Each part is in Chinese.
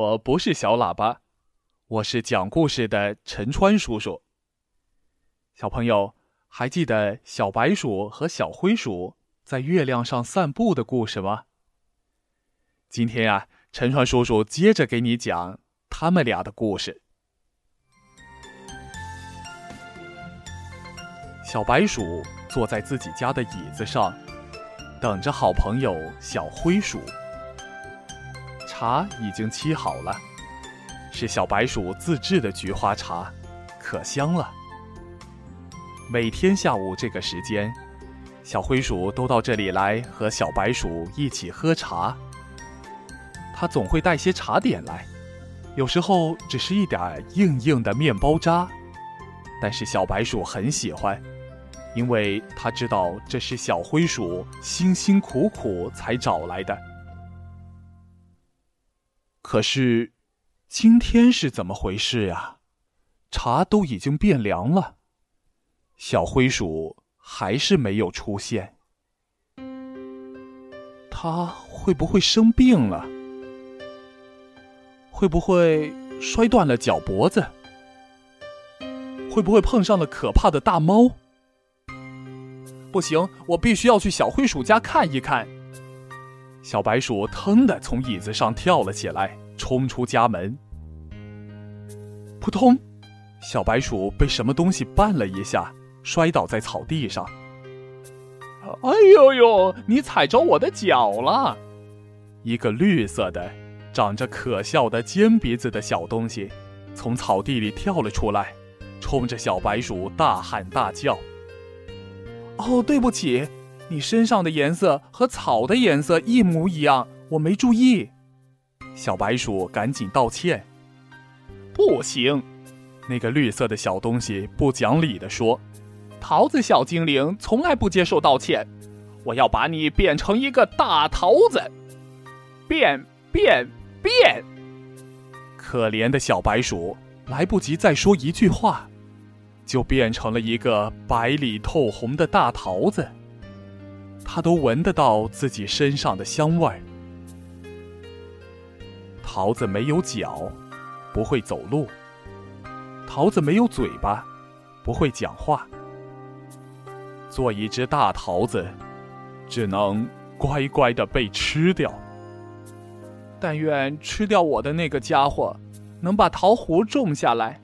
我不是小喇叭，我是讲故事的陈川叔叔。小朋友还记得小白鼠和小灰鼠在月亮上散步的故事吗？今天呀，陈川叔叔接着给你讲他们俩的故事。小白鼠坐在自己家的椅子上，等着好朋友小灰鼠。茶已经沏好了，是小白鼠自制的菊花茶，可香了。每天下午这个时间，小灰鼠都到这里来和小白鼠一起喝茶。它总会带些茶点来，有时候只是一点硬硬的面包渣，但是小白鼠很喜欢，因为它知道这是小灰鼠辛辛苦苦才找来的。可是，今天是怎么回事呀？茶都已经变凉了，小灰鼠还是没有出现。它会不会生病了？会不会摔断了脚脖子？会不会碰上了可怕的大猫？不行，我必须要去小灰鼠家看一看。小白鼠腾的从椅子上跳了起来，冲出家门。扑通，小白鼠被什么东西绊了一下，摔倒在草地上。哎呦呦，你踩着我的脚了！一个绿色的、长着可笑的尖鼻子的小东西，从草地里跳了出来，冲着小白鼠大喊大叫。哦，对不起。你身上的颜色和草的颜色一模一样，我没注意。小白鼠赶紧道歉。不行，那个绿色的小东西不讲理地说：“桃子小精灵从来不接受道歉，我要把你变成一个大桃子，变变变！”可怜的小白鼠来不及再说一句话，就变成了一个白里透红的大桃子。他都闻得到自己身上的香味儿。桃子没有脚，不会走路；桃子没有嘴巴，不会讲话。做一只大桃子，只能乖乖的被吃掉。但愿吃掉我的那个家伙，能把桃核种下来。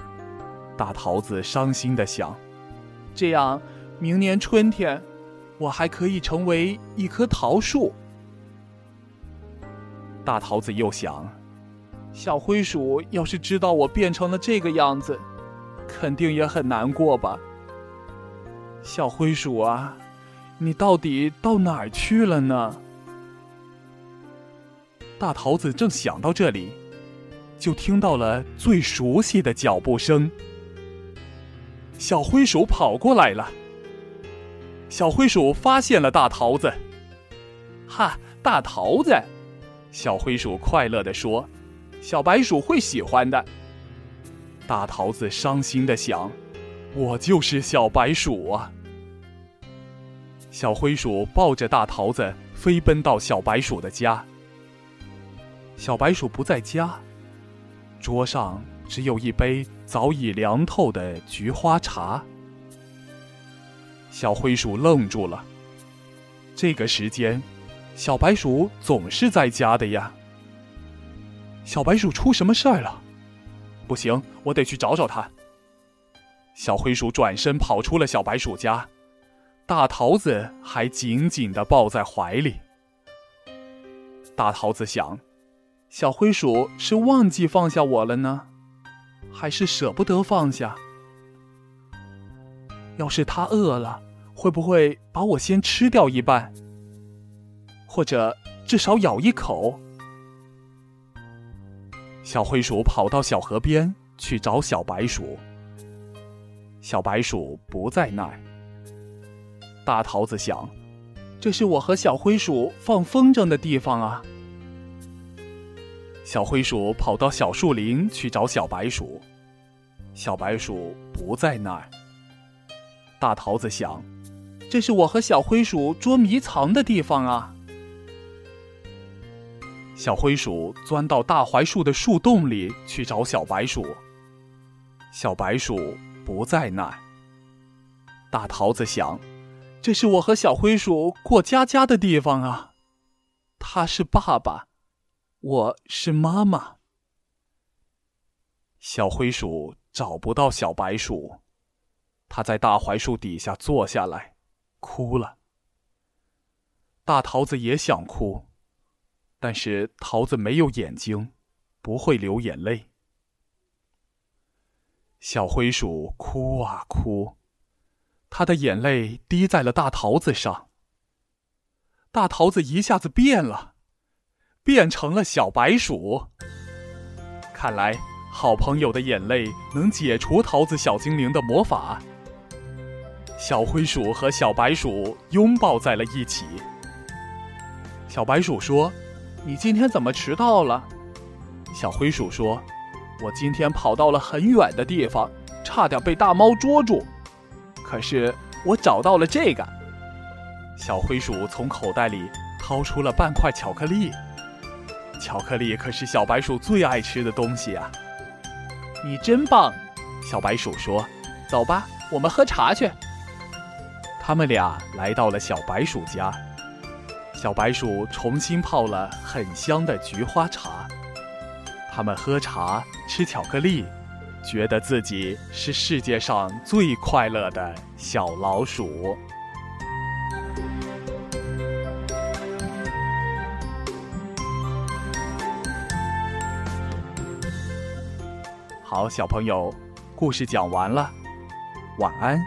大桃子伤心的想：这样，明年春天。我还可以成为一棵桃树。大桃子又想，小灰鼠要是知道我变成了这个样子，肯定也很难过吧。小灰鼠啊，你到底到哪儿去了呢？大桃子正想到这里，就听到了最熟悉的脚步声。小灰鼠跑过来了。小灰鼠发现了大桃子，哈，大桃子！小灰鼠快乐地说：“小白鼠会喜欢的。”大桃子伤心的想：“我就是小白鼠啊！”小灰鼠抱着大桃子飞奔到小白鼠的家。小白鼠不在家，桌上只有一杯早已凉透的菊花茶。小灰鼠愣住了。这个时间，小白鼠总是在家的呀。小白鼠出什么事儿了？不行，我得去找找它。小灰鼠转身跑出了小白鼠家，大桃子还紧紧的抱在怀里。大桃子想：小灰鼠是忘记放下我了呢，还是舍不得放下？要是它饿了。会不会把我先吃掉一半，或者至少咬一口？小灰鼠跑到小河边去找小白鼠。小白鼠不在那儿。大桃子想：“这是我和小灰鼠放风筝的地方啊。”小灰鼠跑到小树林去找小白鼠。小白鼠不在那儿。大桃子想。这是我和小灰鼠捉迷藏的地方啊！小灰鼠钻到大槐树的树洞里去找小白鼠。小白鼠不在那儿。大桃子想：“这是我和小灰鼠过家家的地方啊。他是爸爸，我是妈妈。”小灰鼠找不到小白鼠，它在大槐树底下坐下来，哭了。大桃子也想哭，但是桃子没有眼睛，不会流眼泪。小灰鼠哭啊哭，它的眼泪滴在了大桃子上。大桃子一下子变了，变成了小白鼠。看来，好朋友的眼泪能解除桃子小精灵的魔法。小灰鼠和小白鼠拥抱在了一起。小白鼠说：“你今天怎么迟到了？”小灰鼠说：“我今天跑到了很远的地方，差点被大猫捉住。可是我找到了这个。”小灰鼠从口袋里掏出了半块巧克力。巧克力可是小白鼠最爱吃的东西啊！你真棒，小白鼠说：“走吧，我们喝茶去。”他们俩来到了小白鼠家。小白鼠重新泡了很香的菊花茶，他们喝茶吃巧克力，觉得自己是世界上最快乐的小老鼠。好，小朋友，故事讲完了，晚安。